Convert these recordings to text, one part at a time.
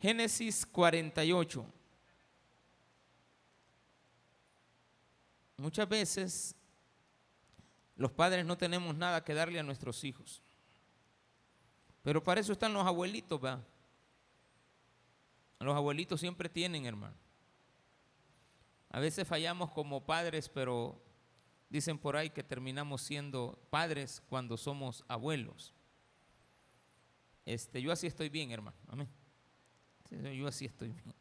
Génesis 48. Muchas veces los padres no tenemos nada que darle a nuestros hijos. Pero para eso están los abuelitos, ¿verdad? Los abuelitos siempre tienen, hermano. A veces fallamos como padres, pero dicen por ahí que terminamos siendo padres cuando somos abuelos. Este, yo así estoy bien, hermano. Amén. Yo así estoy bien.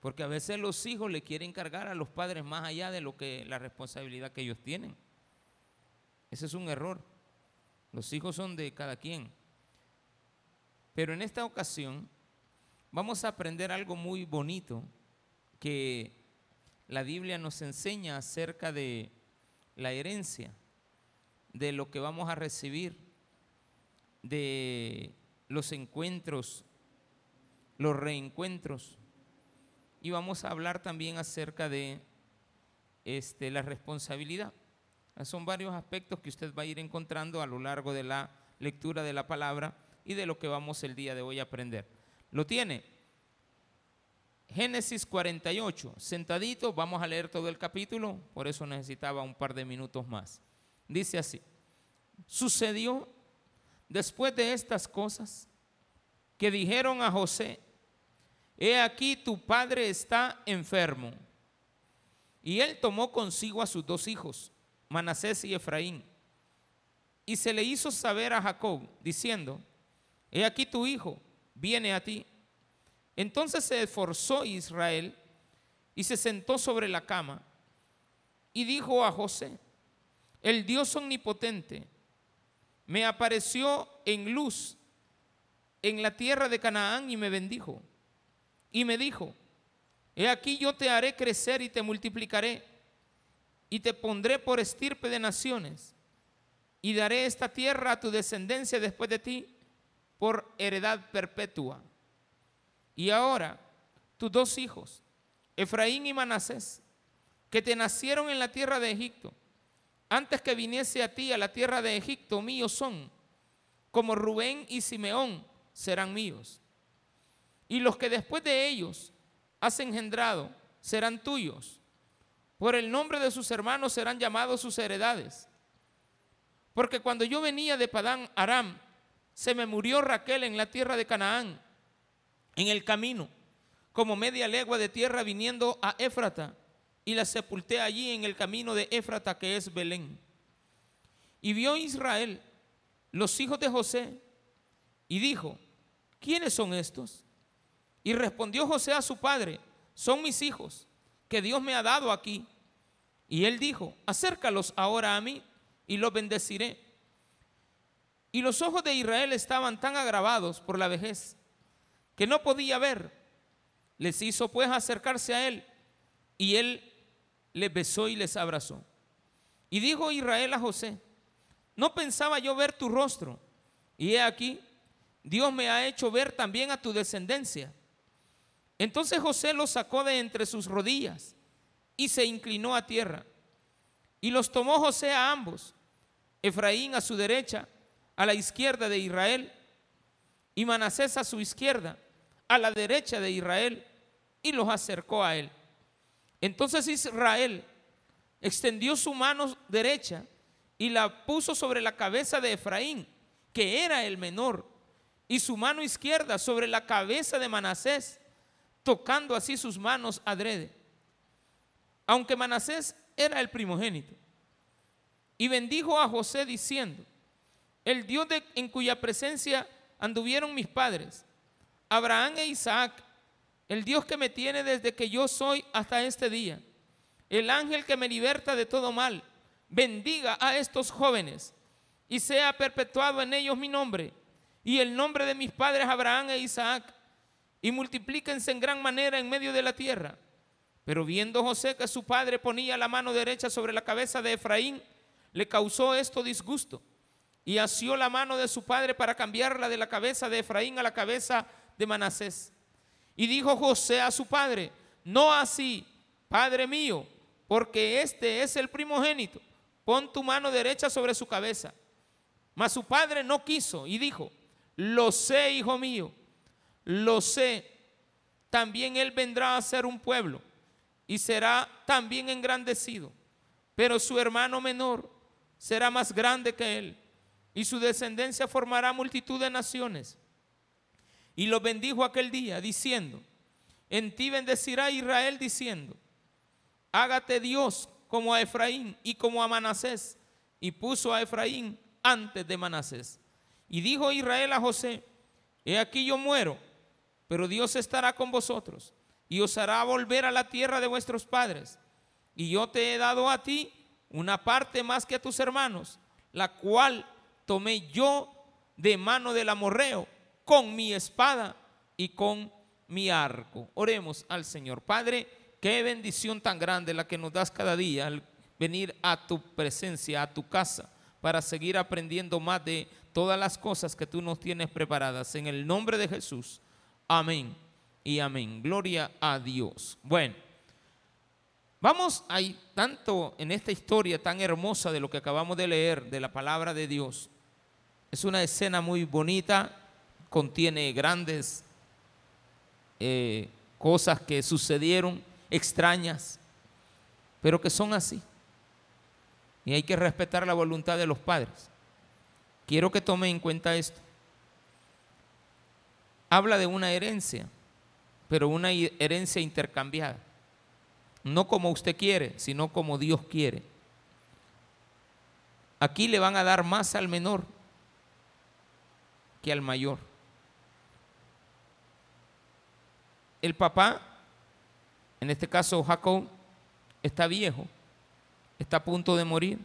Porque a veces los hijos le quieren cargar a los padres más allá de lo que la responsabilidad que ellos tienen. Ese es un error. Los hijos son de cada quien. Pero en esta ocasión vamos a aprender algo muy bonito que la Biblia nos enseña acerca de la herencia, de lo que vamos a recibir, de los encuentros, los reencuentros. Y vamos a hablar también acerca de este, la responsabilidad. Son varios aspectos que usted va a ir encontrando a lo largo de la lectura de la palabra y de lo que vamos el día de hoy a aprender. ¿Lo tiene? Génesis 48, sentadito, vamos a leer todo el capítulo, por eso necesitaba un par de minutos más. Dice así, sucedió después de estas cosas que dijeron a José, he aquí tu padre está enfermo. Y él tomó consigo a sus dos hijos, Manasés y Efraín, y se le hizo saber a Jacob, diciendo, he aquí tu hijo viene a ti. Entonces se esforzó Israel y se sentó sobre la cama y dijo a José, el Dios omnipotente me apareció en luz en la tierra de Canaán y me bendijo. Y me dijo, he aquí yo te haré crecer y te multiplicaré y te pondré por estirpe de naciones y daré esta tierra a tu descendencia después de ti por heredad perpetua. Y ahora, tus dos hijos, Efraín y Manasés, que te nacieron en la tierra de Egipto, antes que viniese a ti a la tierra de Egipto, míos son, como Rubén y Simeón serán míos. Y los que después de ellos has engendrado serán tuyos. Por el nombre de sus hermanos serán llamados sus heredades. Porque cuando yo venía de Padán Aram, se me murió Raquel en la tierra de Canaán en el camino, como media legua de tierra viniendo a Éfrata, y la sepulté allí en el camino de Éfrata, que es Belén. Y vio Israel los hijos de José, y dijo, ¿quiénes son estos? Y respondió José a su padre, son mis hijos, que Dios me ha dado aquí. Y él dijo, acércalos ahora a mí, y los bendeciré. Y los ojos de Israel estaban tan agravados por la vejez que no podía ver. Les hizo pues acercarse a él y él les besó y les abrazó. Y dijo Israel a José, no pensaba yo ver tu rostro. Y he aquí, Dios me ha hecho ver también a tu descendencia. Entonces José los sacó de entre sus rodillas y se inclinó a tierra. Y los tomó José a ambos, Efraín a su derecha, a la izquierda de Israel, y Manasés a su izquierda a la derecha de Israel y los acercó a él. Entonces Israel extendió su mano derecha y la puso sobre la cabeza de Efraín, que era el menor, y su mano izquierda sobre la cabeza de Manasés, tocando así sus manos adrede. Aunque Manasés era el primogénito. Y bendijo a José diciendo, el Dios en cuya presencia anduvieron mis padres, Abraham e Isaac, el Dios que me tiene desde que yo soy hasta este día, el ángel que me liberta de todo mal, bendiga a estos jóvenes y sea perpetuado en ellos mi nombre y el nombre de mis padres Abraham e Isaac, y multiplíquense en gran manera en medio de la tierra. Pero viendo José que su padre ponía la mano derecha sobre la cabeza de Efraín, le causó esto disgusto y asió la mano de su padre para cambiarla de la cabeza de Efraín a la cabeza de Manasés. Y dijo José a su padre, no así, padre mío, porque este es el primogénito, pon tu mano derecha sobre su cabeza. Mas su padre no quiso y dijo, lo sé, hijo mío, lo sé, también él vendrá a ser un pueblo y será también engrandecido. Pero su hermano menor será más grande que él y su descendencia formará multitud de naciones. Y lo bendijo aquel día diciendo, en ti bendecirá Israel diciendo, hágate Dios como a Efraín y como a Manasés. Y puso a Efraín antes de Manasés. Y dijo Israel a José, he aquí yo muero, pero Dios estará con vosotros y os hará volver a la tierra de vuestros padres. Y yo te he dado a ti una parte más que a tus hermanos, la cual tomé yo de mano del amorreo con mi espada y con mi arco. Oremos al Señor. Padre, qué bendición tan grande la que nos das cada día al venir a tu presencia, a tu casa, para seguir aprendiendo más de todas las cosas que tú nos tienes preparadas. En el nombre de Jesús. Amén y amén. Gloria a Dios. Bueno, vamos ahí tanto en esta historia tan hermosa de lo que acabamos de leer, de la palabra de Dios. Es una escena muy bonita, contiene grandes eh, cosas que sucedieron, extrañas, pero que son así. Y hay que respetar la voluntad de los padres. Quiero que tome en cuenta esto. Habla de una herencia, pero una herencia intercambiada. No como usted quiere, sino como Dios quiere. Aquí le van a dar más al menor que al mayor. El papá, en este caso Jacob, está viejo, está a punto de morir,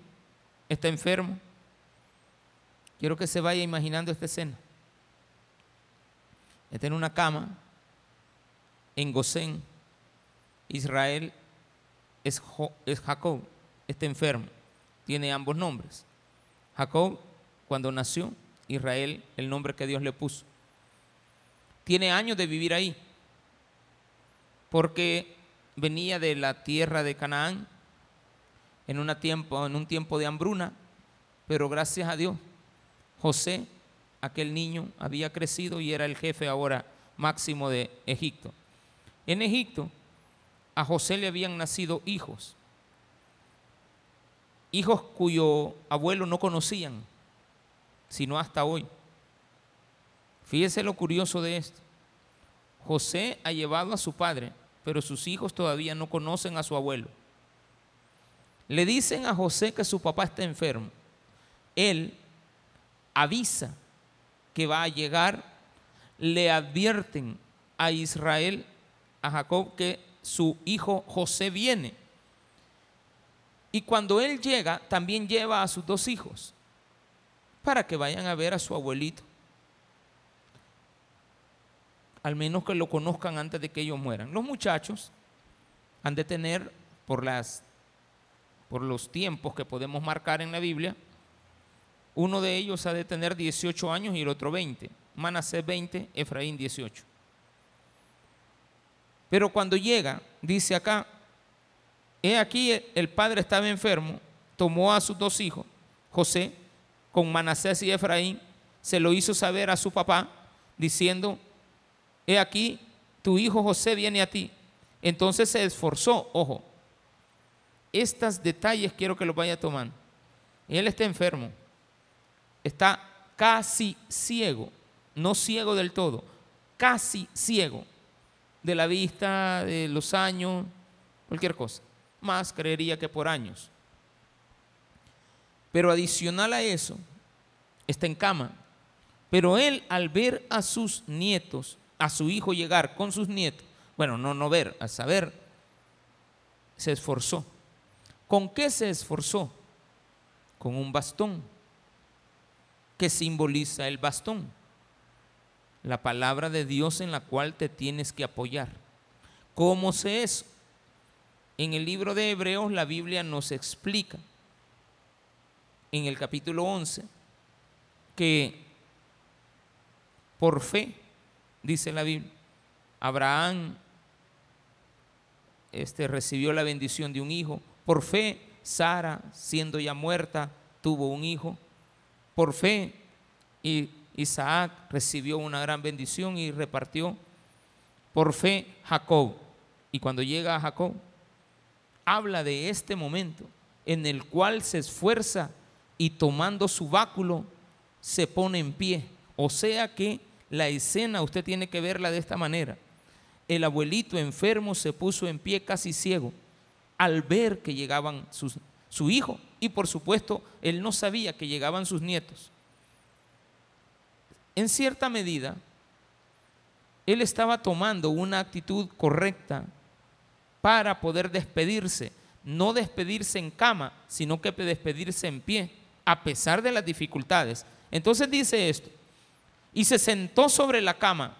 está enfermo. Quiero que se vaya imaginando esta escena. Está en una cama en Gosén. Israel es, Jacob, está enfermo. Tiene ambos nombres. Jacob, cuando nació, Israel, el nombre que Dios le puso. Tiene años de vivir ahí porque venía de la tierra de Canaán en, tiempo, en un tiempo de hambruna, pero gracias a Dios, José, aquel niño, había crecido y era el jefe ahora máximo de Egipto. En Egipto, a José le habían nacido hijos, hijos cuyo abuelo no conocían, sino hasta hoy. Fíjese lo curioso de esto. José ha llevado a su padre pero sus hijos todavía no conocen a su abuelo. Le dicen a José que su papá está enfermo. Él avisa que va a llegar, le advierten a Israel, a Jacob, que su hijo José viene. Y cuando él llega, también lleva a sus dos hijos para que vayan a ver a su abuelito al menos que lo conozcan antes de que ellos mueran. Los muchachos han de tener, por, las, por los tiempos que podemos marcar en la Biblia, uno de ellos ha de tener 18 años y el otro 20. Manasés 20, Efraín 18. Pero cuando llega, dice acá, he aquí el padre estaba enfermo, tomó a sus dos hijos, José, con Manasés y Efraín, se lo hizo saber a su papá, diciendo, he aquí, tu hijo José viene a ti. Entonces se esforzó, ojo, estos detalles quiero que los vaya tomando. Él está enfermo, está casi ciego, no ciego del todo, casi ciego de la vista, de los años, cualquier cosa. Más creería que por años. Pero adicional a eso, está en cama. Pero él al ver a sus nietos a su hijo llegar con sus nietos, bueno, no, no ver, a saber, se esforzó. ¿Con qué se esforzó? Con un bastón. Que simboliza el bastón? La palabra de Dios en la cual te tienes que apoyar. ¿Cómo se es? En el libro de Hebreos la Biblia nos explica, en el capítulo 11, que por fe dice la Biblia. Abraham este, recibió la bendición de un hijo. Por fe, Sara, siendo ya muerta, tuvo un hijo. Por fe, y Isaac recibió una gran bendición y repartió. por fe Jacob. Y cuando llega a Jacob, habla de este momento en el cual se esfuerza y tomando su báculo se pone en pie. O sea que la escena usted tiene que verla de esta manera. El abuelito enfermo se puso en pie casi ciego al ver que llegaban su hijo y por supuesto él no sabía que llegaban sus nietos. En cierta medida, él estaba tomando una actitud correcta para poder despedirse, no despedirse en cama, sino que despedirse en pie, a pesar de las dificultades. Entonces dice esto, y se sentó sobre la cama,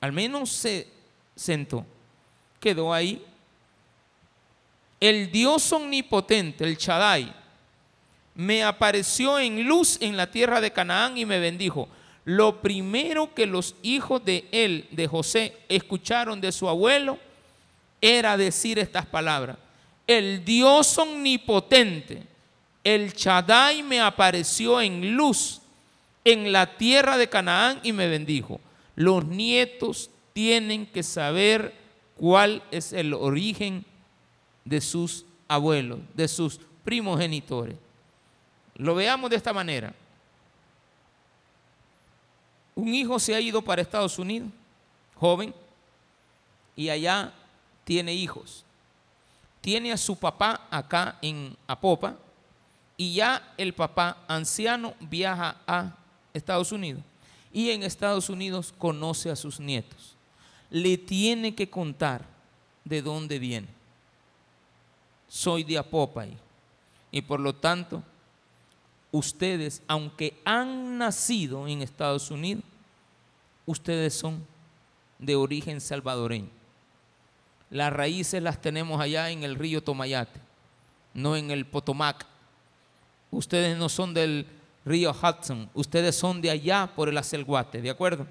al menos se sentó, quedó ahí. El Dios omnipotente, el Chadai, me apareció en luz en la tierra de Canaán y me bendijo. Lo primero que los hijos de él, de José, escucharon de su abuelo era decir estas palabras. El Dios omnipotente, el Chadai me apareció en luz en la tierra de Canaán y me bendijo. Los nietos tienen que saber cuál es el origen de sus abuelos, de sus primogenitores. Lo veamos de esta manera. Un hijo se ha ido para Estados Unidos, joven, y allá tiene hijos. Tiene a su papá acá en Apopa y ya el papá anciano viaja a Estados Unidos y en Estados Unidos conoce a sus nietos. Le tiene que contar de dónde viene. Soy de Apopa y por lo tanto ustedes, aunque han nacido en Estados Unidos, ustedes son de origen salvadoreño. Las raíces las tenemos allá en el río Tomayate, no en el Potomac. Ustedes no son del río Hudson, ustedes son de allá por el Acelguate, ¿de acuerdo?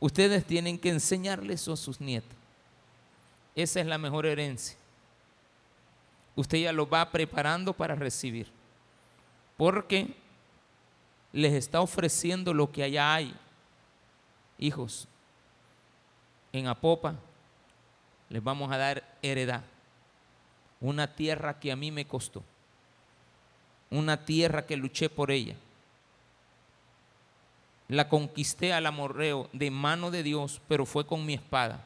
Ustedes tienen que enseñarles eso a sus nietos. Esa es la mejor herencia. Usted ya lo va preparando para recibir. Porque les está ofreciendo lo que allá hay. Hijos, en Apopa les vamos a dar heredad. Una tierra que a mí me costó. Una tierra que luché por ella. La conquisté al amorreo de mano de Dios, pero fue con mi espada.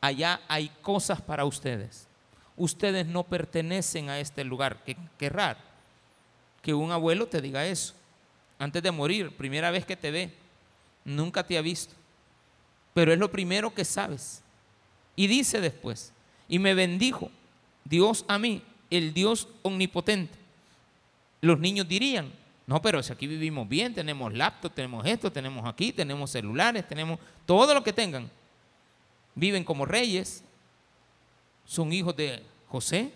Allá hay cosas para ustedes. Ustedes no pertenecen a este lugar. Qué, qué raro que un abuelo te diga eso. Antes de morir, primera vez que te ve, nunca te ha visto. Pero es lo primero que sabes. Y dice después, y me bendijo Dios a mí, el Dios omnipotente. Los niños dirían, no, pero si aquí vivimos bien, tenemos laptop, tenemos esto, tenemos aquí, tenemos celulares, tenemos todo lo que tengan. Viven como reyes, son hijos de José,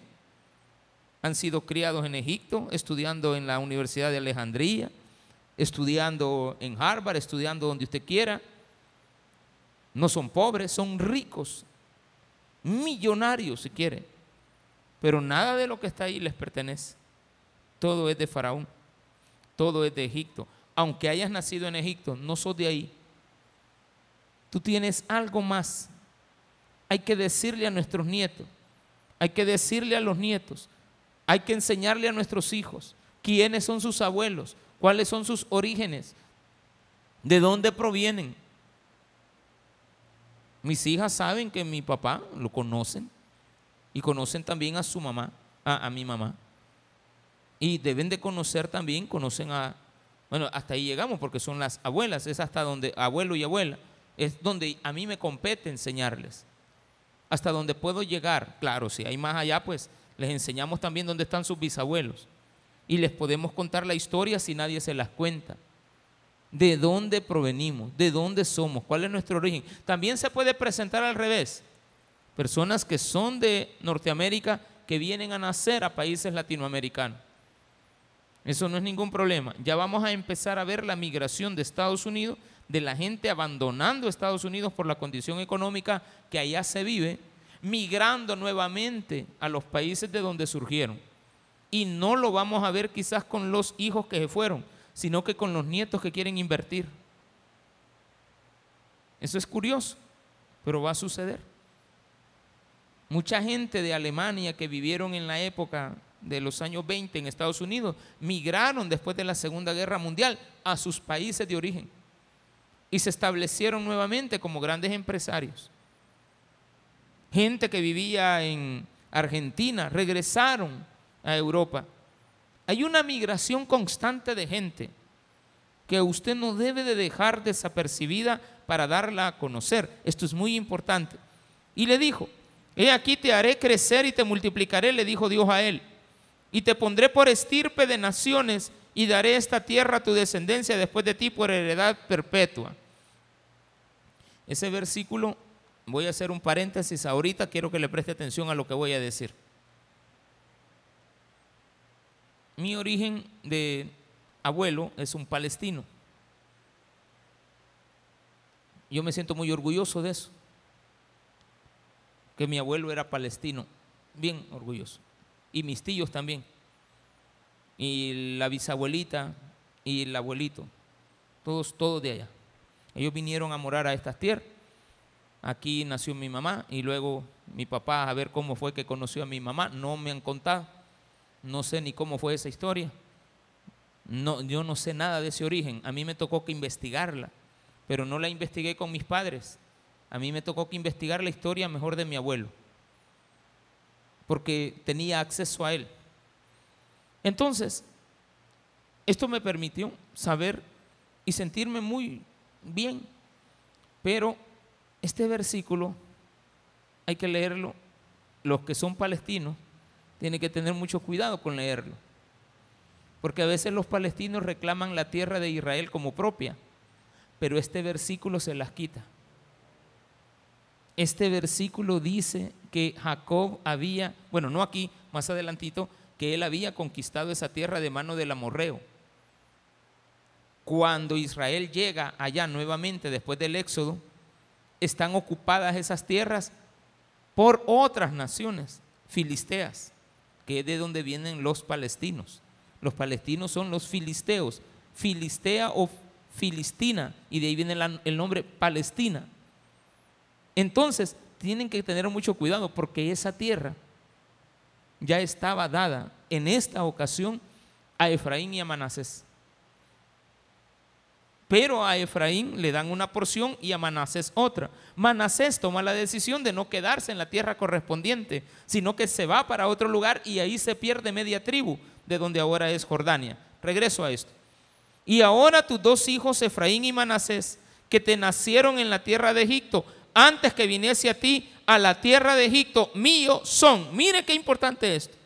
han sido criados en Egipto, estudiando en la Universidad de Alejandría, estudiando en Harvard, estudiando donde usted quiera. No son pobres, son ricos millonarios si quiere, pero nada de lo que está ahí les pertenece. Todo es de Faraón, todo es de Egipto. Aunque hayas nacido en Egipto, no sos de ahí. Tú tienes algo más. Hay que decirle a nuestros nietos, hay que decirle a los nietos, hay que enseñarle a nuestros hijos quiénes son sus abuelos, cuáles son sus orígenes, de dónde provienen. Mis hijas saben que mi papá lo conocen y conocen también a su mamá, a, mi mamá. Y deben de conocer también, conocen a, bueno, hasta ahí llegamos porque son las abuelas, es hasta donde, abuelo y abuela, es donde a mí me compete enseñarles. Hasta donde puedo llegar, claro, si hay más allá, pues les enseñamos también dónde están sus bisabuelos. Y les podemos contar la historia si nadie se las cuenta de dónde provenimos, de dónde somos, cuál es nuestro origen. También se puede presentar al revés. Personas que son de Norteamérica que vienen a nacer a países latinoamericanos. Eso no es ningún problema. Ya vamos a empezar a ver la migración de Estados Unidos, de la gente abandonando Estados Unidos por la condición económica que allá se vive, migrando nuevamente a los países de donde surgieron. Y no lo vamos a ver quizás con los hijos que se fueron, sino que con los nietos que quieren invertir. Eso es curioso. pero va a suceder. Mucha gente de Alemania que vivieron en la época de los años 20 en Estados Unidos migraron después de la Segunda Guerra Mundial a sus países de origen y se establecieron nuevamente como grandes empresarios. Gente que vivía en Argentina regresaron a Europa. Hay una migración constante de gente que usted no debe de dejar desapercibida para darla a conocer. Esto es muy importante. Y le dijo, he aquí te haré crecer y te multiplicaré, le dijo Dios a él, y te pondré por estirpe de naciones y daré esta tierra a tu descendencia después de ti por heredad perpetua. Ese versículo, voy a hacer un paréntesis ahorita, quiero que le preste atención a lo que voy a decir. Mi origen de abuelo es un palestino. Yo me siento muy orgulloso de eso, que mi abuelo era palestino, bien orgulloso, y mis tíos también, y la bisabuelita y el abuelito, todos, todos de allá. Ellos vinieron a morar a estas tierras. Aquí nació mi mamá y luego mi papá a ver cómo fue que conoció a mi mamá. No me han contado, no sé ni cómo fue esa historia. No, yo no sé nada de ese origen. A mí me tocó que investigarla pero no la investigué con mis padres. A mí me tocó que investigar la historia mejor de mi abuelo, porque tenía acceso a él. Entonces, esto me permitió saber y sentirme muy bien, pero este versículo hay que leerlo. Los que son palestinos tienen que tener mucho cuidado con leerlo, porque a veces los palestinos reclaman la tierra de Israel como propia pero este versículo se las quita. Este versículo dice que Jacob había, bueno, no aquí, más adelantito, que él había conquistado esa tierra de mano del amorreo. Cuando Israel llega allá nuevamente después del éxodo, están ocupadas esas tierras por otras naciones filisteas, que es de donde vienen los palestinos. Los palestinos son los filisteos. Filistea o Filistina, y de ahí viene el nombre Palestina. Entonces, tienen que tener mucho cuidado porque esa tierra ya estaba dada en esta ocasión a Efraín y a Manasés. Pero a Efraín le dan una porción y a Manasés otra. Manasés toma la decisión de no quedarse en la tierra correspondiente, sino que se va para otro lugar y ahí se pierde media tribu de donde ahora es Jordania. Regreso a esto. Y ahora tus dos hijos, Efraín y Manasés, que te nacieron en la tierra de Egipto, antes que viniese a ti a la tierra de Egipto, mío son. Mire qué importante esto.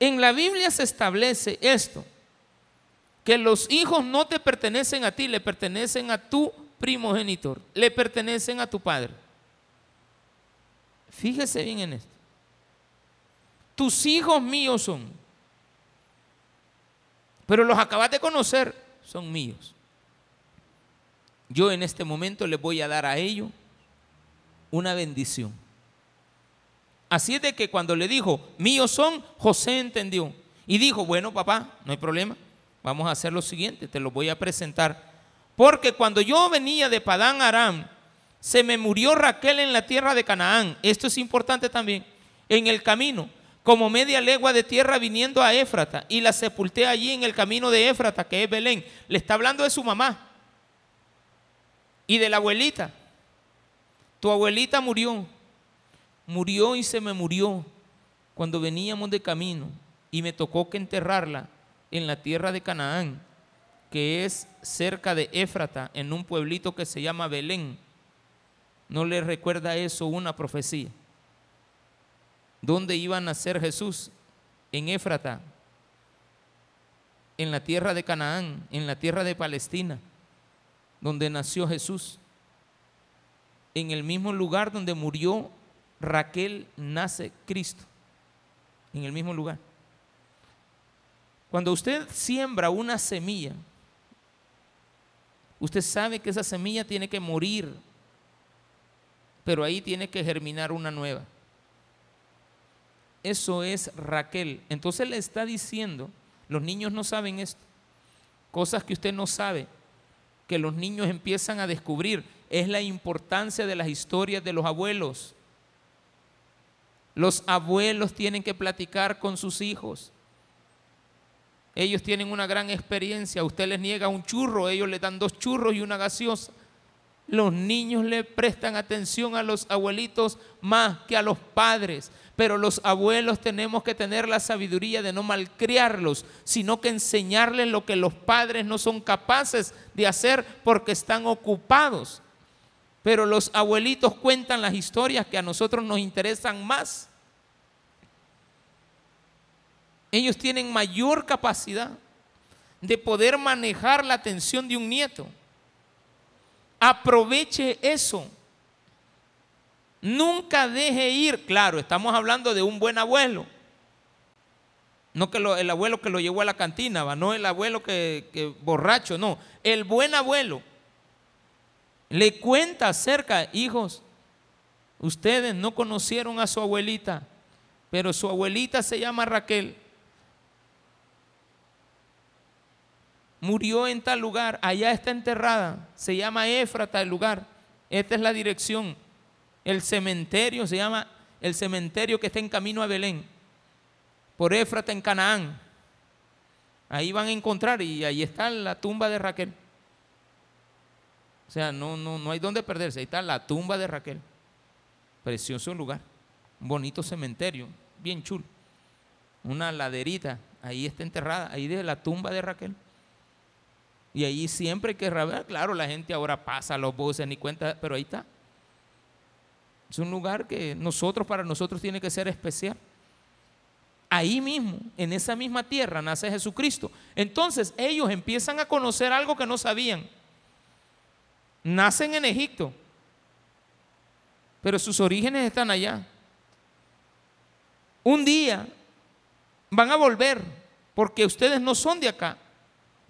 En la Biblia se establece esto, que los hijos no te pertenecen a ti, le pertenecen a tu primogenitor, le pertenecen a tu padre. Fíjese bien en esto. Tus hijos míos son pero los acabas de conocer, son míos. Yo en este momento les voy a dar a ellos una bendición. Así es de que cuando le dijo, míos son, José entendió. Y dijo, bueno, papá, no hay problema, vamos a hacer lo siguiente, te lo voy a presentar. Porque cuando yo venía de Padán Aram, se me murió Raquel en la tierra de Canaán. Esto es importante también. En el camino como media legua de tierra viniendo a Éfrata y la sepulté allí en el camino de Éfrata, que es Belén. Le está hablando de su mamá y de la abuelita. Tu abuelita murió, murió y se me murió cuando veníamos de camino y me tocó que enterrarla en la tierra de Canaán, que es cerca de Éfrata, en un pueblito que se llama Belén. ¿No le recuerda eso una profecía? ¿Dónde iba a nacer Jesús? En Éfrata, en la tierra de Canaán, en la tierra de Palestina, donde nació Jesús. En el mismo lugar donde murió Raquel, nace Cristo. En el mismo lugar. Cuando usted siembra una semilla, usted sabe que esa semilla tiene que morir, pero ahí tiene que germinar una nueva. Eso es Raquel. Entonces le está diciendo, los niños no saben esto, cosas que usted no sabe, que los niños empiezan a descubrir. es la importancia de las historias de los abuelos. Los abuelos tienen que platicar con sus hijos. Ellos tienen una gran experiencia. Usted les niega un churro, ellos le dan dos churros y una gaseosa. Los niños le prestan atención a los abuelitos más que a los padres. Pero los abuelos tenemos que tener la sabiduría de no malcriarlos, sino que enseñarles lo que los padres no son capaces de hacer porque están ocupados. Pero los abuelitos cuentan las historias que a nosotros nos interesan más. Ellos tienen mayor capacidad de poder manejar la atención de un nieto. Aproveche eso. Nunca deje ir. Claro, estamos hablando de un buen abuelo. No que el abuelo que lo llevó a la cantina, no el abuelo que, que borracho, no. El buen abuelo le cuenta acerca, hijos, ustedes no conocieron a su abuelita, pero su abuelita se llama Raquel. Murió en tal lugar, allá está enterrada, se llama Éfrata el lugar. Esta es la dirección. El cementerio se llama el cementerio que está en camino a Belén, por Éfrata en Canaán. Ahí van a encontrar y ahí está la tumba de Raquel. O sea, no, no, no hay dónde perderse. Ahí está la tumba de Raquel. Precioso lugar. Un bonito cementerio, bien chulo. Una laderita, ahí está enterrada, ahí de la tumba de Raquel. Y ahí siempre que rabiar, claro, la gente ahora pasa los buses ni cuenta, pero ahí está. Es un lugar que nosotros, para nosotros, tiene que ser especial. Ahí mismo, en esa misma tierra, nace Jesucristo. Entonces ellos empiezan a conocer algo que no sabían. Nacen en Egipto, pero sus orígenes están allá. Un día van a volver, porque ustedes no son de acá.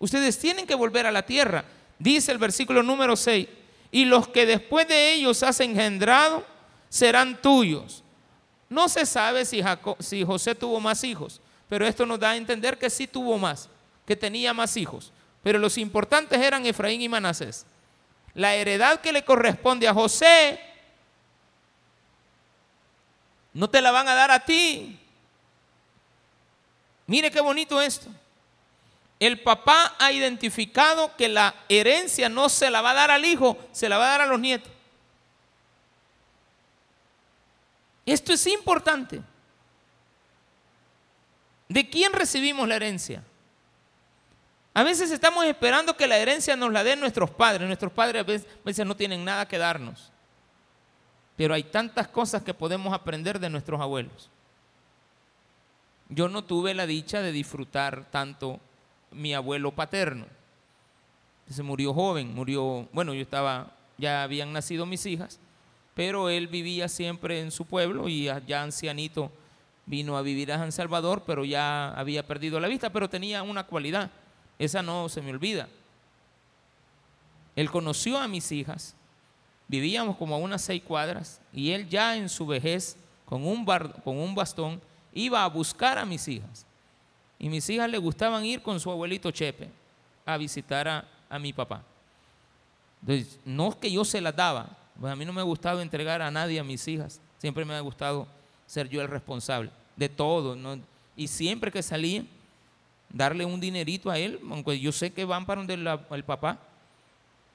Ustedes tienen que volver a la tierra. Dice el versículo número 6. Y los que después de ellos has engendrado serán tuyos. No se sabe si, si José tuvo más hijos, pero esto nos da a entender que sí tuvo más, que tenía más hijos. Pero los importantes eran Efraín y Manasés. La heredad que le corresponde a José no te la van a dar a ti. Mire qué bonito esto el papá ha identificado que la herencia no se la va a dar al hijo, se la va a dar a los nietos. Esto es importante. ¿De quién recibimos la herencia? A veces estamos esperando que la herencia nos la den nuestros padres. Nuestros padres a veces, no tienen nada que darnos. Pero hay tantas cosas que podemos aprender de nuestros abuelos. Yo no tuve la dicha de disfrutar tanto mi abuelo paterno. Se murió joven, murió, bueno, yo estaba, ya habían nacido mis hijas, pero él vivía siempre en su pueblo y ya ancianito vino a vivir a San Salvador, pero ya había perdido la vista, pero tenía una cualidad, esa no se me olvida. Él conoció a mis hijas, vivíamos como a unas seis cuadras, y él ya en su vejez, con un, con un bastón, iba a buscar a mis hijas. Y mis hijas le gustaban ir con su abuelito Chepe a visitar a, mi papá. Entonces, no es que yo se las daba, pues a mí no me ha gustado entregar a nadie a mis hijas. Siempre me ha gustado ser yo el responsable de todo. Y siempre que salía, darle un dinerito a él, aunque yo sé que van para donde el papá.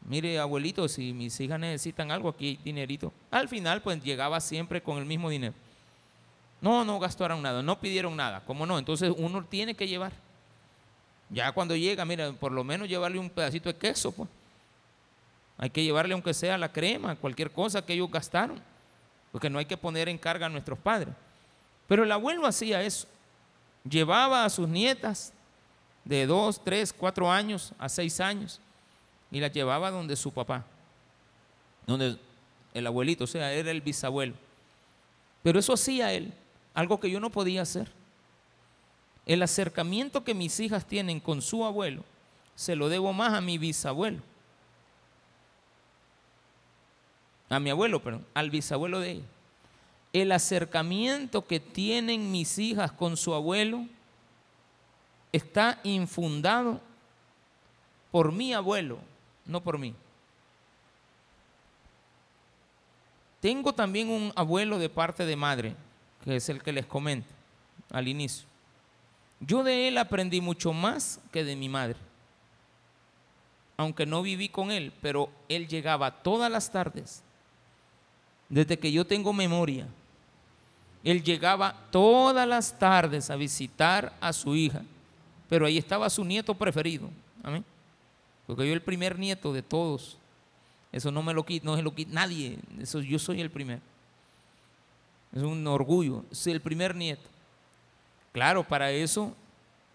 Mire, abuelito, si mis hijas necesitan algo, aquí hay dinerito. Al final, pues llegaba siempre con el mismo dinero. No, no gastaron nada, no pidieron nada. ¿Cómo no? Entonces uno tiene que llevar. Ya cuando llega, mira, por lo menos llevarle un pedacito de queso, pues. Hay que llevarle aunque sea la crema, cualquier cosa que ellos gastaron. Porque no hay que poner en carga a nuestros padres. Pero el abuelo hacía eso. Llevaba a sus nietas de dos, tres, cuatro años a seis años y las llevaba donde su papá, donde el abuelito, o sea, era el bisabuelo. Pero eso hacía él algo que yo no podía hacer. El acercamiento que mis hijas tienen con su abuelo, se lo debo más a mi bisabuelo. A mi abuelo, perdón, al bisabuelo de ella. El acercamiento que tienen mis hijas con su abuelo está infundado por mi abuelo, no por mí. Tengo también un abuelo de parte de madre, que es el que les comento al inicio. Yo de él aprendí mucho más que de mi madre. Aunque no viví con él, pero él llegaba todas las tardes, desde que yo tengo memoria. Él llegaba todas las tardes a visitar a su hija, pero ahí estaba su nieto preferido. Porque yo el primer nieto de todos. Eso no me lo quita, no se lo quita nadie. Eso yo soy el primero. Es un orgullo. Soy el primer nieto. Claro, para eso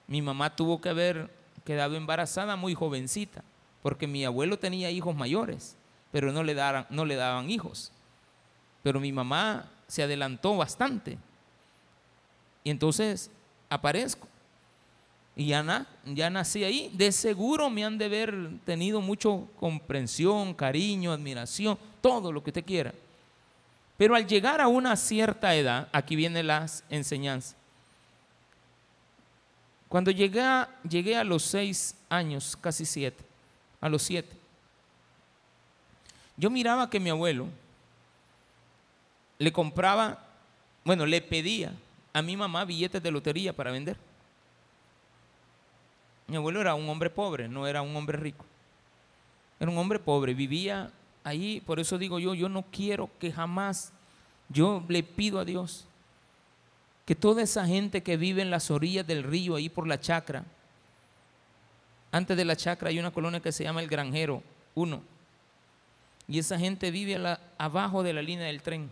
mi mamá tuvo que haber quedado embarazada muy jovencita, porque mi abuelo tenía hijos mayores, pero no le, daban, hijos. Pero mi mamá se adelantó bastante. Y entonces aparezco. Y ya, ya nací ahí. De seguro me han de haber tenido mucho comprensión, cariño, admiración, todo lo que usted quiera. Pero al llegar a una cierta edad, aquí vienen las enseñanzas. Cuando llegué, llegué a los seis años, casi siete, a los siete, yo miraba que mi abuelo le compraba, bueno, le pedía a mi mamá billetes de lotería para vender. Mi abuelo era un hombre pobre, no era un hombre rico. Era un hombre pobre, vivía ahí, por eso digo yo, yo no quiero que jamás, yo le pido a Dios que toda esa gente que vive en las orillas del río, ahí por la chacra, antes de la chacra hay una colonia que se llama El Granjero 1, y esa gente vive abajo de la línea del tren.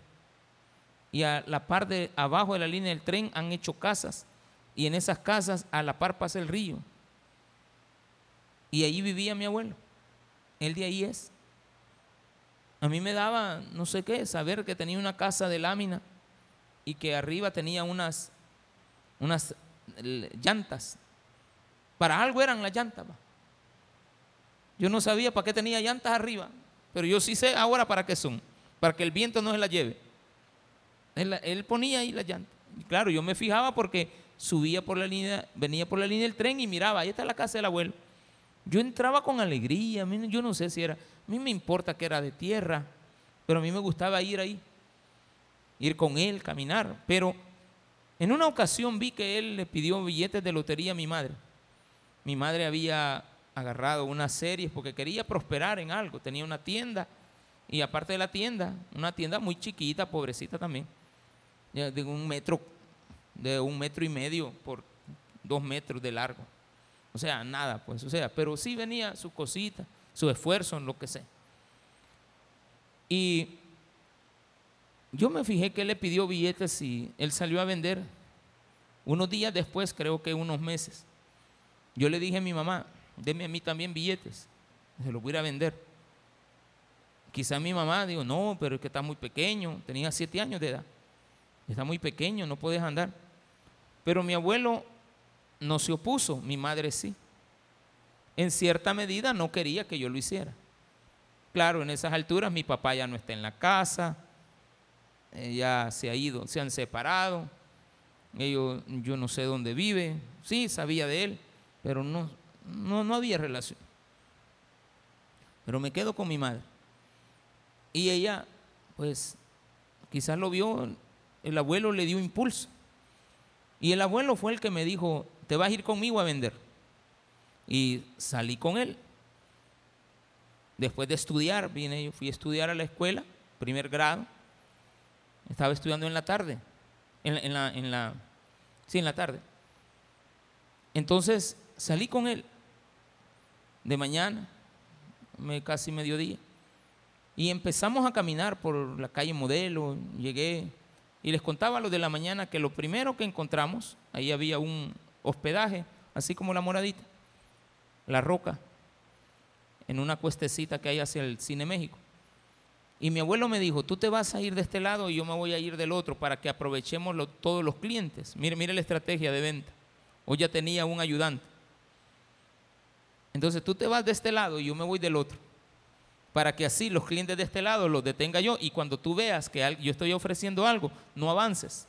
Y a la par de abajo de la línea del tren han hecho casas, y en esas casas a la par pasa el río. Y ahí vivía mi abuelo. Él de ahí es. A mí me daba, no sé qué, saber que tenía una casa de lámina y que arriba tenía unas, unas llantas. Para algo eran las llantas. Yo no sabía para qué tenía llantas arriba, pero yo sí sé ahora para qué son. Para que el viento no se las lleve. Él, ponía ahí las llantas. claro, yo me fijaba porque subía por la línea, venía por la línea del tren y miraba, ahí está la casa del abuelo. Yo entraba con alegría, yo no sé si era, a mí me importa que era de tierra, pero a mí me gustaba ir ahí ir con él, caminar. Pero en una ocasión vi que él le pidió billetes de lotería a mi madre. Mi madre había agarrado unas series porque quería prosperar en algo. Tenía una tienda y aparte de la tienda, una tienda muy chiquita, pobrecita también, de un metro, de un metro y medio por dos metros de largo. O sea, nada, pues, o sea, pero sí venía su cosita, su esfuerzo en lo que sé. Y yo me fijé que él le pidió billetes y él salió a vender. Unos días después, creo que unos meses, yo le dije a mi mamá, deme a mí también billetes, se los voy a ir a vender. Quizá mi mamá dijo, no, pero es que está muy pequeño, tenía siete años de edad, está muy pequeño, no puedes andar. Pero mi abuelo no se opuso, mi madre sí. En cierta medida no quería que yo lo hiciera. Claro, en esas alturas mi papá ya no está en la casa, ella se ha ido, se han separado. Ellos, yo no sé dónde vive. Sí, sabía de él, pero no, no, no había relación. Pero me quedo con mi madre. Y ella, pues, quizás lo vio, el abuelo le dio impulso. Y el abuelo fue el que me dijo, te vas a ir conmigo a vender. Y salí con él. Después de estudiar, vine yo, fui a estudiar a la escuela, primer grado. Estaba estudiando en la tarde. En la, en la, sí, en la tarde. Entonces salí con él de mañana, casi mediodía. Y empezamos a caminar por la calle Modelo. Llegué y les contaba lo de la mañana que lo primero que encontramos, ahí había un hospedaje, así como la moradita, la roca, en una cuestecita que hay hacia el Cine México. Y mi abuelo me dijo, tú te vas a ir de este lado y yo me voy a ir del otro para que aprovechemos todos los clientes. Mire, mire la estrategia de venta. Hoy ya tenía un ayudante. Entonces tú te vas de este lado y yo me voy del otro. Para que así los clientes de este lado los detenga yo y cuando tú veas que yo estoy ofreciendo algo, no avances.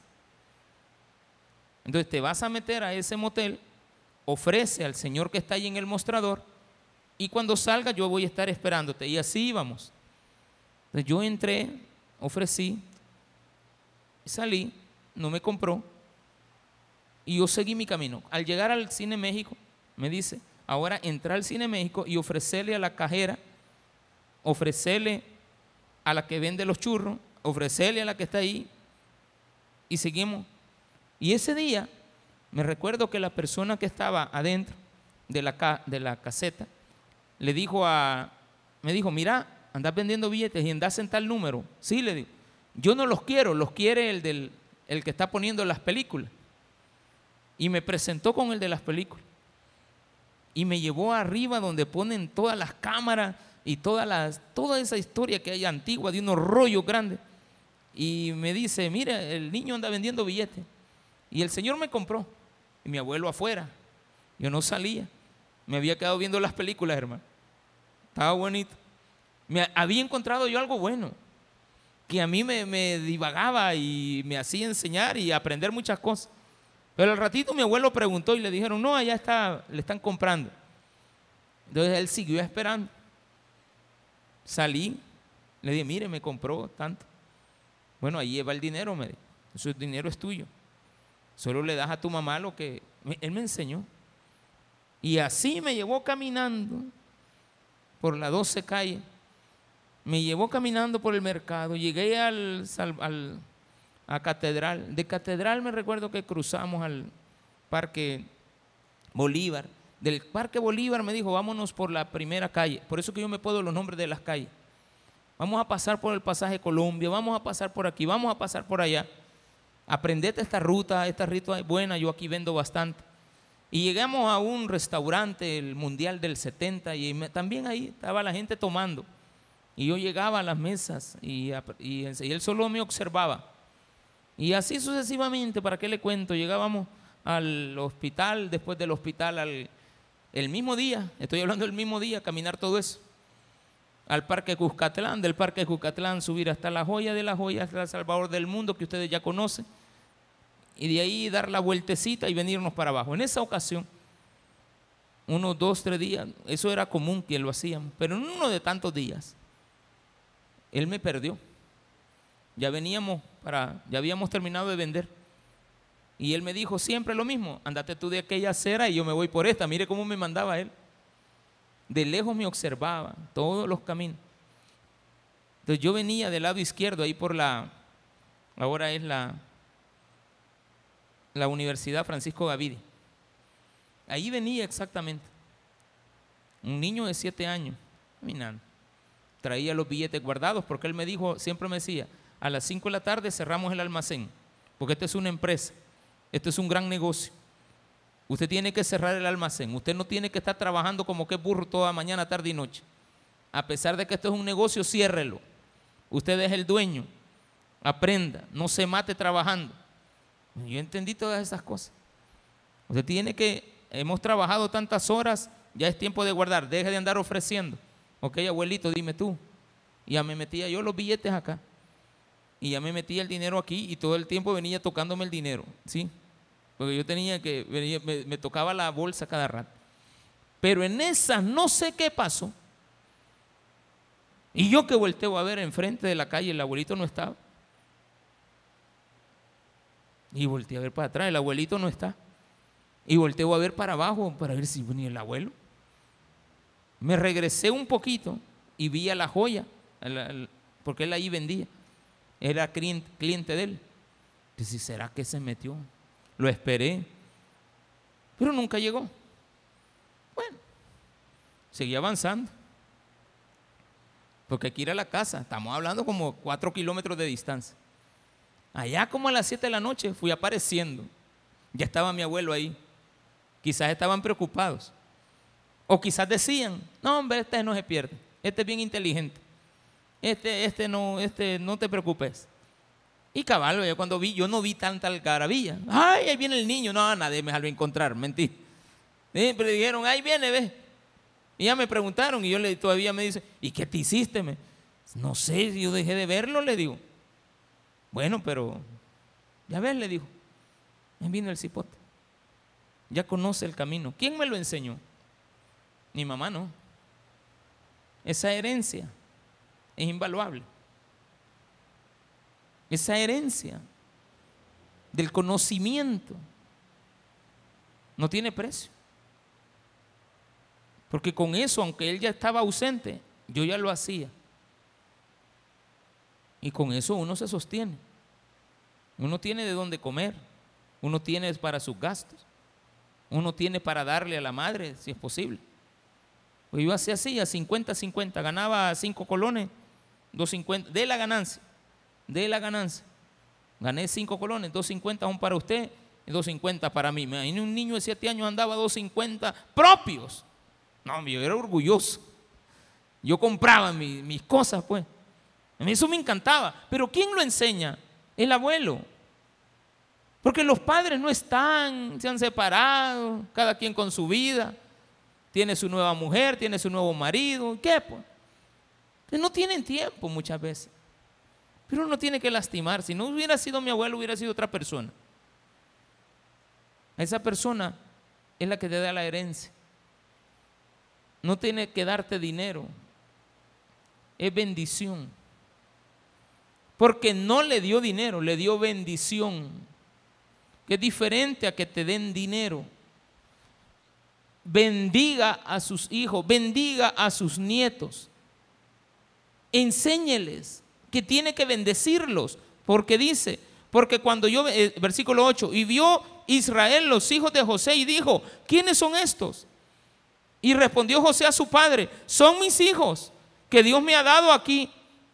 Entonces te vas a meter a ese motel, ofrece al señor que está ahí en el mostrador y cuando salga yo voy a estar esperándote. Y así íbamos yo entré ofrecí, salí, no me compró y yo seguí mi camino. Al llegar al Cine México, me dice, ahora entrar al Cine México y ofrecerle a la cajera, ofrecerle a la que vende los churros, ofrecerle a la que está ahí y seguimos. Y ese día me recuerdo que la persona que estaba adentro de la, de la caseta le dijo a, me dijo, mira, andas vendiendo billetes y andas en tal número. Sí, le digo, yo no los quiero, los quiere el, del, el que está poniendo las películas. Y me presentó con el de las películas. Y me llevó arriba donde ponen todas las cámaras y todas las, toda esa historia que hay antigua de unos rollos grandes. Y me dice, mira, el niño anda vendiendo billetes. Y el Señor me compró. Y mi abuelo afuera. Yo no salía. Me había quedado viendo las películas, hermano. Estaba bonito. Me había encontrado yo algo bueno. Que a mí me, me divagaba y me hacía enseñar y aprender muchas cosas. Pero al ratito mi abuelo preguntó y le dijeron, no, allá está, le están comprando. Entonces él siguió esperando. Salí, le dije, mire, me compró tanto. Bueno, ahí lleva el dinero, me dijo. Dinero es tuyo. Solo le das a tu mamá lo que él me enseñó. Y así me llevó caminando por la 12 calle. Me llevó caminando por el mercado. Llegué al, a Catedral. De Catedral me recuerdo que cruzamos al Parque Bolívar. Del Parque Bolívar me dijo, vámonos por la primera calle. Por eso que yo me puedo los nombres de las calles. Vamos a pasar por el pasaje Colombia, vamos a pasar por aquí, vamos a pasar por allá. Aprendete esta ruta, esta ruta es buena, yo aquí vendo bastante. Y llegamos a un restaurante, el Mundial del 70, y también ahí estaba la gente tomando. Y yo llegaba a las mesas y, y, él solo me observaba. Y así sucesivamente, ¿para qué le cuento? Llegábamos al hospital, después del hospital, al, el mismo día, estoy hablando del mismo día, caminar todo eso al Parque Cuscatlán, del Parque Cuscatlán subir hasta la joya de la joya, hasta el Salvador del Mundo, que ustedes ya conocen, y de ahí dar la vueltecita y venirnos para abajo. En esa ocasión, unos dos, tres días, eso era común que lo hacían, pero en uno de tantos días, él me perdió. Ya veníamos para, ya habíamos terminado de vender. Y él me dijo siempre lo mismo, andate tú de aquella acera y yo me voy por esta. Mire cómo me mandaba él de lejos me observaba todos los caminos. Entonces yo venía del lado izquierdo, ahí por la, ahora es la, la Universidad Francisco Gavidia. Ahí venía exactamente. Un niño de siete años, caminando. Traía los billetes guardados porque él me dijo, siempre me decía, a las cinco de la tarde cerramos el almacén, porque esta es una empresa, esto es un gran negocio. Usted tiene que cerrar el almacén. Usted no tiene que estar trabajando como que burro toda mañana, tarde y noche. A pesar de que esto es un negocio, ciérrelo. Usted es el dueño. Aprenda. No se mate trabajando. Yo entendí todas esas cosas. Usted tiene que, hemos trabajado tantas horas, ya es tiempo de guardar. Deje de andar ofreciendo. Ok, abuelito, dime tú. Y ya me metía yo los billetes acá. Y ya me metía el dinero aquí y todo el tiempo venía tocándome el dinero. ¿Sí? Porque yo tenía que, me, tocaba la bolsa cada rato. Pero en esas no sé qué pasó. Y yo que volteo a ver enfrente de la calle, el abuelito no estaba. Y volteé a ver para atrás, el abuelito no está. Y volteo a ver para abajo para ver si venía el abuelo. Me regresé un poquito y vi a la joya, porque él ahí vendía. Era cliente de él. Será que se metió lo esperé, pero nunca llegó. Bueno, seguí avanzando. Porque hay que ir a la casa, estamos hablando como cuatro kilómetros de distancia. Allá como a las siete de la noche fui apareciendo. Ya estaba mi abuelo ahí. Quizás estaban preocupados. O quizás decían, no hombre, este no se pierde. Este es bien inteligente. Este, este no, este no te preocupes. Y cabal, yo cuando vi, yo no vi tanta algarabía. Ay, ahí viene el niño. No, nadie me salió a encontrar, mentí. Pero dijeron, ahí viene, ve. Y ya me preguntaron y yo le, todavía me dice, ¿y qué te hiciste? Me, no sé, yo dejé de verlo, le digo. Bueno, pero ya ves, le dijo. Ahí vino el cipote. Ya conoce el camino. ¿Quién me lo enseñó? Mi mamá no. Esa herencia es invaluable. Esa herencia del conocimiento, no tiene precio. Porque con eso, aunque él ya estaba ausente, yo ya lo hacía. Y con eso uno se sostiene. Uno tiene de dónde comer. Uno tiene para sus gastos. Uno tiene para darle a la madre, si es posible. Pues yo hacía así, a 50-50. Ganaba 5 colones, 2.50. De la ganancia. De la ganancia. Gané 5 colones, 2.50 aún para usted y 2.50 para mí. Un niño de 7 años andaba 2.50 propios. No, yo era orgulloso. Yo compraba mis cosas, pues. A mí eso me encantaba. Pero ¿quién lo enseña? El abuelo. Porque los padres no están, se han separado, cada quien con su vida. Tiene su nueva mujer, tiene su nuevo marido. ¿Qué? Pues? No tienen tiempo muchas veces. Pero uno tiene que lastimar. Si no hubiera sido mi abuelo, hubiera sido otra persona. Esa persona es la que te da la herencia. No tiene que darte dinero. Es bendición porque no le dio dinero, le dio bendición, que es diferente a que te den dinero. Bendiga a sus hijos, bendiga a sus nietos. Enséñeles que tiene que bendecirlos, porque dice, porque cuando yo, eh, versículo 8, y vio Israel los hijos de José y dijo, ¿quiénes son estos? Y respondió José a su padre, son mis hijos que Dios me ha dado aquí.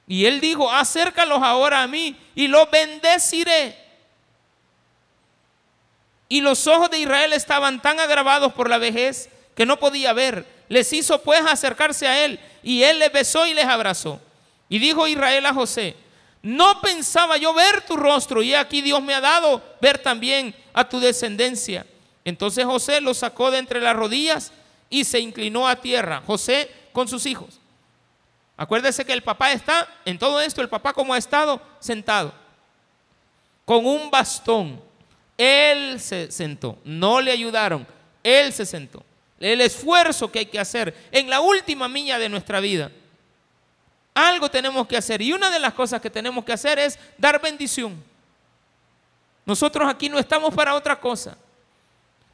Y él dijo, acércalos ahora a mí y los bendeciré. Y los ojos de Israel estaban tan agravados por la vejez que no podía ver. Les hizo pues acercarse a él y él les besó y les abrazó. Y dijo Israel a José, no pensaba yo ver tu rostro y aquí Dios me ha dado ver también a tu descendencia. Entonces José lo sacó de entre las rodillas y se inclinó a tierra, José con sus hijos. Acuérdese que el papá está, en todo esto, el papá como ha estado sentado, con un bastón. Él se sentó, no le ayudaron, él se sentó. El esfuerzo que hay que hacer en la última milla de nuestra vida. Algo tenemos que hacer y una de las cosas que tenemos que hacer es dar bendición. Nosotros aquí no estamos para otra cosa.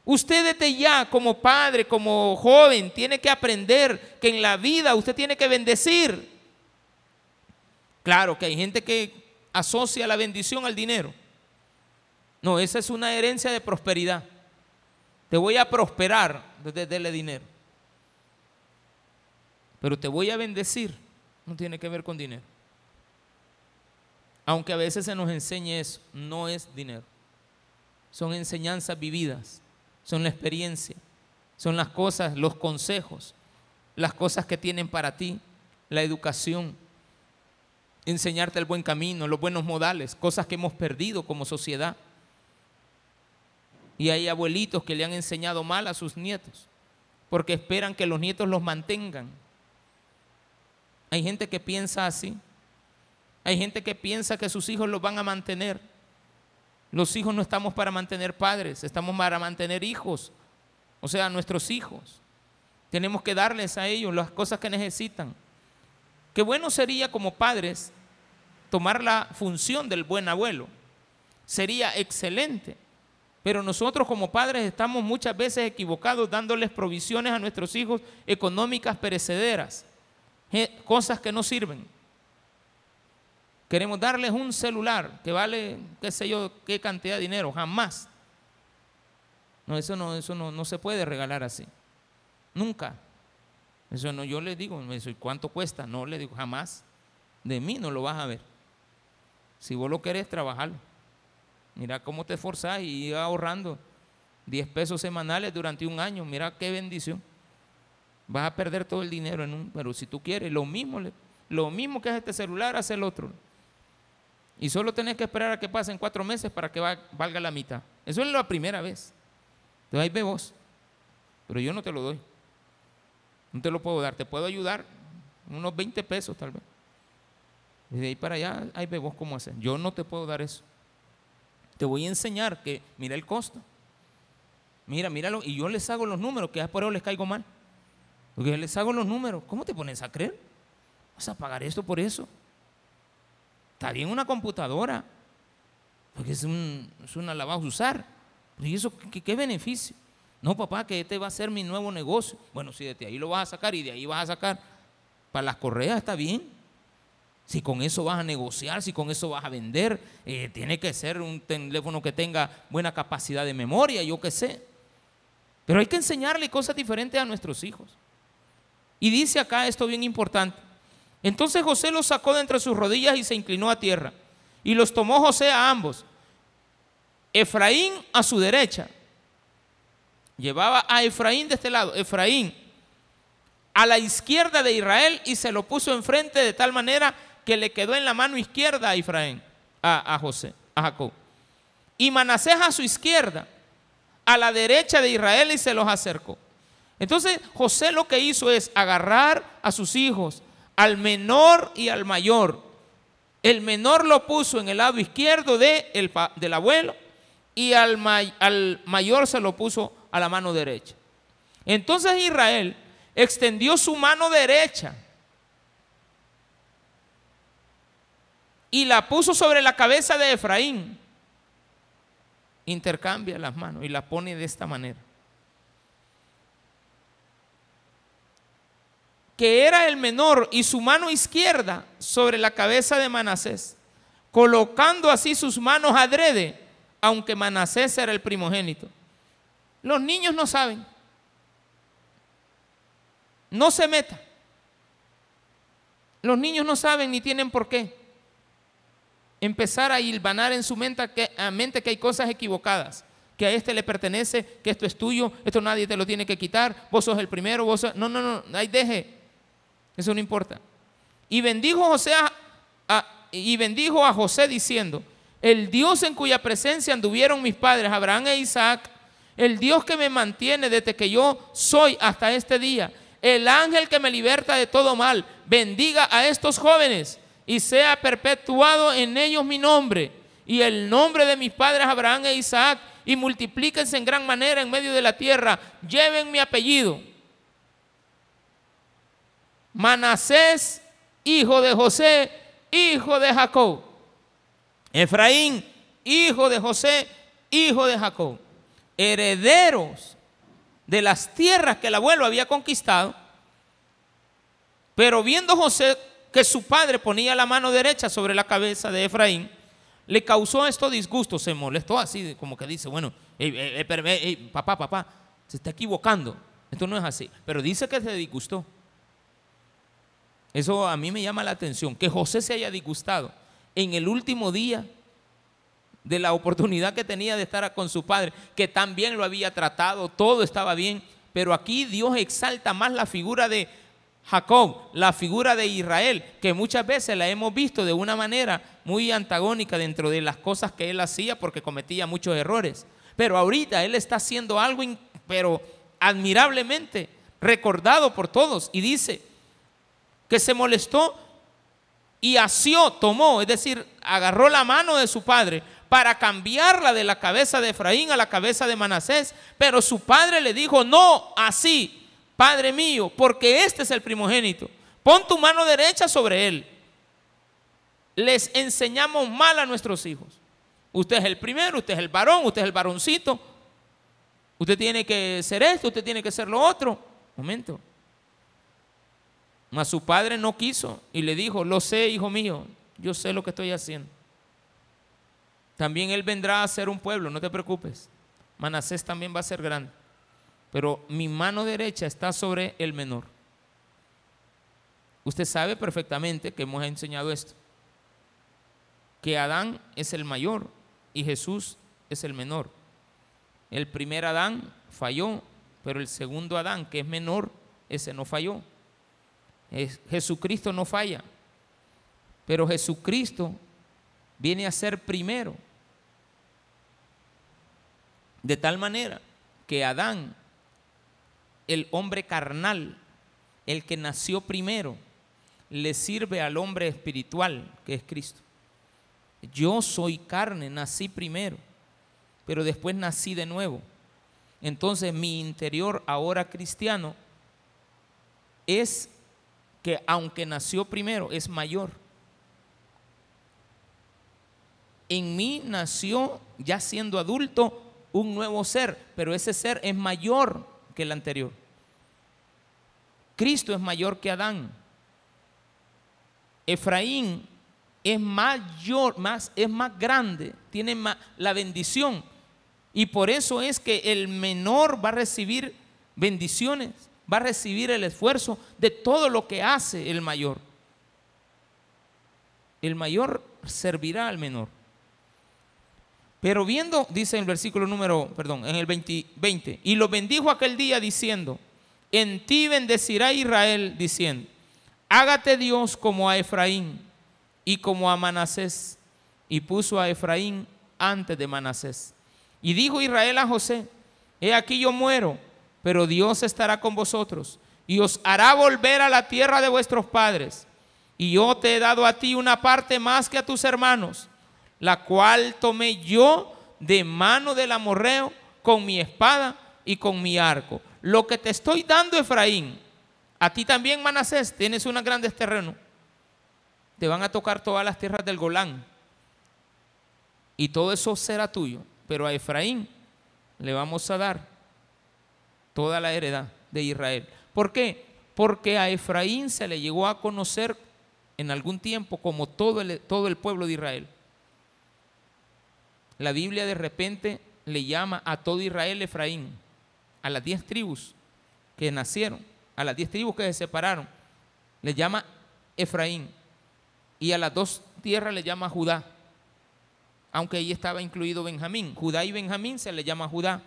Usted desde ya, como padre, como joven, tiene que aprender que en la vida usted tiene que bendecir. Claro que hay gente que asocia la bendición al dinero. No, esa es una herencia de prosperidad. Te voy a prosperar desde darle dinero. Pero te voy a bendecir. No tiene que ver con dinero. Aunque a veces se nos enseñe eso, no es dinero. Son enseñanzas vividas son la experiencia, son las cosas, los consejos, las cosas que tienen para ti, la educación, enseñarte el buen camino, los buenos modales, cosas que hemos perdido como sociedad. Y hay abuelitos que le han enseñado mal a sus nietos, porque esperan que los nietos los mantengan. Hay gente que piensa así. Hay gente que piensa que sus hijos los van a mantener. Los hijos no estamos para mantener padres, estamos para mantener hijos, o sea, nuestros hijos. Tenemos que darles a ellos las cosas que necesitan. Qué bueno sería como padres tomar la función del buen abuelo. Sería excelente. Pero nosotros como padres estamos muchas veces equivocados dándoles provisiones a nuestros hijos económicas perecederas, cosas que no sirven. Queremos darles un celular que vale, qué sé yo, qué cantidad de dinero, jamás. No, eso no, eso no, no se puede regalar así. Nunca. Eso no, yo le digo, ¿cuánto cuesta? No le digo, jamás. De mí no lo vas a ver. Si vos lo querés, trabajarlo. Mira cómo te esforzás y ahorrando 10 pesos semanales durante un año. Mira qué bendición. Vas a perder todo el dinero en un, pero si tú quieres, lo mismo, lo mismo que es este celular, hace el otro. Y solo tenés que esperar a que pasen cuatro meses para que valga la mitad. Eso es la primera vez. Entonces ahí ve vos. Pero yo no te lo doy. No te lo puedo dar. Te puedo ayudar unos 20 pesos tal vez. Y de ahí para allá, ahí ve vos cómo hacer. Yo no te puedo dar eso. Te voy a enseñar que mira el costo. Mira, míralo. Y yo les hago los números, que por eso les caigo mal. Porque les hago los números. ¿Cómo te pones a creer? ¿Vas a pagar esto por eso? está bien una computadora, porque es, una la vas a usar. ¿Y eso qué, beneficio? No, papá, que este va a ser mi nuevo negocio. Bueno, si de ahí lo vas a sacar y de ahí vas a sacar para las correas, está bien. Si con eso vas a negociar, si con eso vas a vender, eh, tiene que ser un teléfono que tenga buena capacidad de memoria, yo qué sé. Pero hay que enseñarle cosas diferentes a nuestros hijos. Y dice acá esto bien importante. Entonces José los sacó de entre sus rodillas y se inclinó a tierra. Y los tomó José a ambos. Efraín a su derecha. Llevaba a Efraín de este lado. Efraín a la izquierda de Israel y se lo puso enfrente de tal manera que le quedó en la mano izquierda a Efraín, a, José, a Jacob. Y Manasés a su izquierda, a la derecha de Israel y se los acercó. Entonces José lo que hizo es agarrar a sus hijos, al menor y al mayor. El menor lo puso en el lado izquierdo de el, del abuelo y al, al mayor se lo puso a la mano derecha. Entonces Israel extendió su mano derecha y la puso sobre la cabeza de Efraín. Intercambia las manos y la pone de esta manera. Que era el menor y su mano izquierda sobre la cabeza de Manasés, colocando así sus manos adrede, aunque Manasés era el primogénito. Los niños no saben. No se meta. Los niños no saben ni tienen por qué empezar a hilvanar en su mente que, hay cosas equivocadas, que a este le pertenece, que esto es tuyo, esto nadie te lo tiene que quitar, vos sos el primero, vos sos... No, no, no, ahí deje. Eso no importa. Y bendijo José y bendijo a José diciendo, el Dios en cuya presencia anduvieron mis padres, Abraham e Isaac, el Dios que me mantiene desde que yo soy hasta este día, el ángel que me liberta de todo mal, bendiga a estos jóvenes y sea perpetuado en ellos mi nombre y el nombre de mis padres Abraham e Isaac y multiplíquense en gran manera en medio de la tierra. Lleven mi apellido. Manasés, hijo de José, hijo de Jacob. Efraín, hijo de José, hijo de Jacob. Herederos de las tierras que el abuelo había conquistado. Pero viendo José que su padre ponía la mano derecha sobre la cabeza de Efraín, le causó esto disgusto, se molestó así, como que dice, bueno, papá, papá, se está equivocando, esto no es así, pero dice que se disgustó. Eso a mí me llama la atención, que José se haya disgustado en el último día de la oportunidad que tenía de estar con su padre, que también lo había tratado, todo estaba bien, pero aquí Dios exalta más la figura de Jacob, la figura de Israel, que muchas veces la hemos visto de una manera muy antagónica dentro de las cosas que él hacía porque cometía muchos errores. Pero ahorita él está haciendo algo, pero admirablemente recordado por todos. Y dice que se molestó y asió, tomó, es decir, agarró la mano de su padre para cambiarla de la cabeza de Efraín a la cabeza de Manasés. Pero su padre le dijo, no, así Padre mío, porque este es el primogénito. Pon tu mano derecha sobre él. Les enseñamos mal a nuestros hijos. Usted es el primero, usted es el varón, usted es el varoncito. Usted tiene que ser esto, usted tiene que ser lo otro. Momento. Mas su padre no quiso y le dijo, lo sé, hijo mío, yo sé lo que estoy haciendo. También él vendrá a ser un pueblo, no te preocupes. Manasés también va a ser grande pero mi mano derecha está sobre el menor. Usted sabe perfectamente que hemos enseñado esto, que Adán es el mayor y Jesús es el menor. El primer Adán falló, pero el segundo Adán, que es menor, ese no falló. Jesucristo no falla, pero Jesucristo viene a ser primero. De tal manera que Adán el hombre carnal, el que nació primero, le sirve al hombre espiritual, que es Cristo. Yo soy carne, nací primero, pero después nací de nuevo. Entonces mi interior ahora cristiano es que aunque nació primero, es mayor. en mí nació, ya siendo adulto, un nuevo ser, pero ese ser es mayor que el anterior. Cristo es mayor que Adán. Efraín es mayor, más, es más grande, tiene más, la bendición. Y por eso es que el menor va a recibir bendiciones, va a recibir el esfuerzo de todo lo que hace el mayor. El mayor servirá al menor. Pero viendo, dice en el versículo número, perdón, en el 20, 20, y lo bendijo aquel día diciendo, en ti bendecirá Israel, diciendo, hágate Dios como a Efraín y como a Manasés. Y puso a Efraín antes de Manasés. Y dijo Israel a José, he aquí yo muero, pero Dios estará con vosotros y os hará volver a la tierra de vuestros padres. Y yo te he dado a ti una parte más que a tus hermanos la cual tomé yo de mano del amorreo con mi espada y con mi arco. Lo que te estoy dando, Efraín, a ti también, Manasés, tienes unos grandes terrenos. Te van a tocar todas las tierras del Golán. Y todo eso será tuyo. Pero a Efraín le vamos a dar toda la heredad de Israel. ¿Por qué? Porque a Efraín se le llegó a conocer en algún tiempo como todo el, todo el pueblo de Israel. La Biblia de repente le llama a todo Israel Efraín, a las diez tribus que nacieron, a las diez tribus que se separaron, le llama Efraín. Y a las dos tierras le llama Judá, aunque ahí estaba incluido Benjamín. Judá y Benjamín se le llama Judá,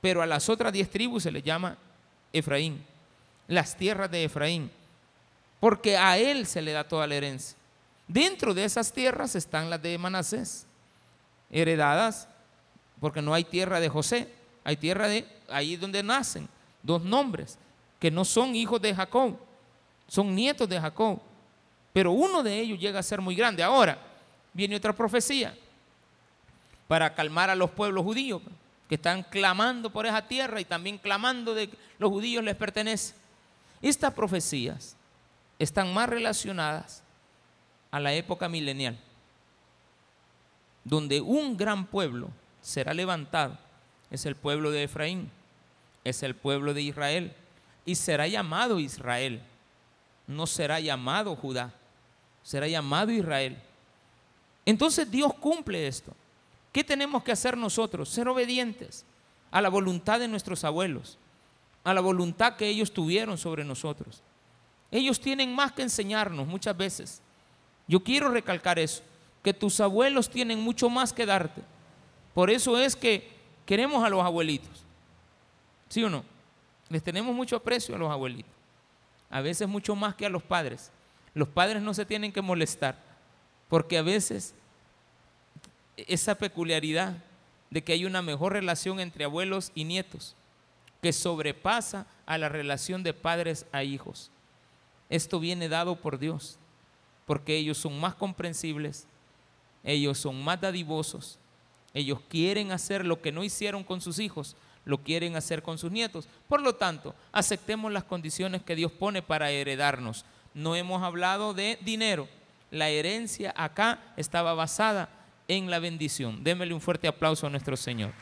pero a las otras diez tribus se le llama Efraín, las tierras de Efraín, porque a él se le da toda la herencia. Dentro de esas tierras están las de Manasés heredadas, porque no hay tierra de José, hay tierra de ahí donde nacen dos nombres, que no son hijos de Jacob, son nietos de Jacob, pero uno de ellos llega a ser muy grande. Ahora viene otra profecía para calmar a los pueblos judíos que están clamando por esa tierra y también clamando de que los judíos les pertenece. Estas profecías están más relacionadas a la época milenial donde un gran pueblo será levantado, es el pueblo de Efraín, es el pueblo de Israel, y será llamado Israel, no será llamado Judá, será llamado Israel. Entonces Dios cumple esto. ¿Qué tenemos que hacer nosotros? Ser obedientes a la voluntad de nuestros abuelos, a la voluntad que ellos tuvieron sobre nosotros. Ellos tienen más que enseñarnos muchas veces. Yo quiero recalcar eso que tus abuelos tienen mucho más que darte. Por eso es que queremos a los abuelitos. ¿Sí o no? Les tenemos mucho aprecio a los abuelitos. A veces mucho más que a los padres. Los padres no se tienen que molestar, porque a veces esa peculiaridad de que hay una mejor relación entre abuelos y nietos que sobrepasa a la relación de padres a hijos. Esto viene dado por Dios, porque ellos son más comprensibles, ellos son más dadivosos, ellos quieren hacer lo que no hicieron con sus hijos, lo quieren hacer con sus nietos. Por lo tanto, aceptemos las condiciones que Dios pone para heredarnos. No hemos hablado de dinero. La herencia acá estaba basada en la bendición. Démele un fuerte aplauso a nuestro Señor.